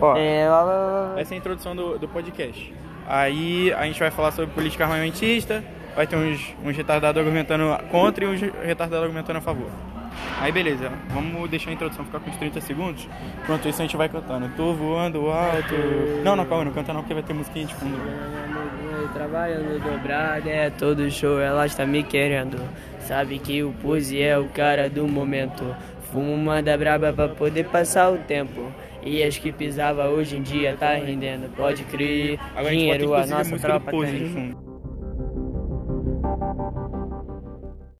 Ó, É, lá, lá, lá, essa é a introdução do, do podcast. Aí a gente vai falar sobre política armamentista, vai ter uns, uns retardados argumentando contra e uns retardados argumentando a favor. Aí beleza, vamos deixar a introdução ficar com uns 30 segundos. Enquanto isso a gente vai cantando. Tô voando alto. Não, não, calma, não canta não, porque vai ter musiquinha de fundo. Trabalhando dobrado, é todo show, ela está me querendo. Sabe que o Pose é o cara do momento. Fumo uma da braba pra poder passar o tempo. E as que pisava hoje em dia tá rendendo, pode crer. Agora Dinheiro, a, a nossa tropa tá tem.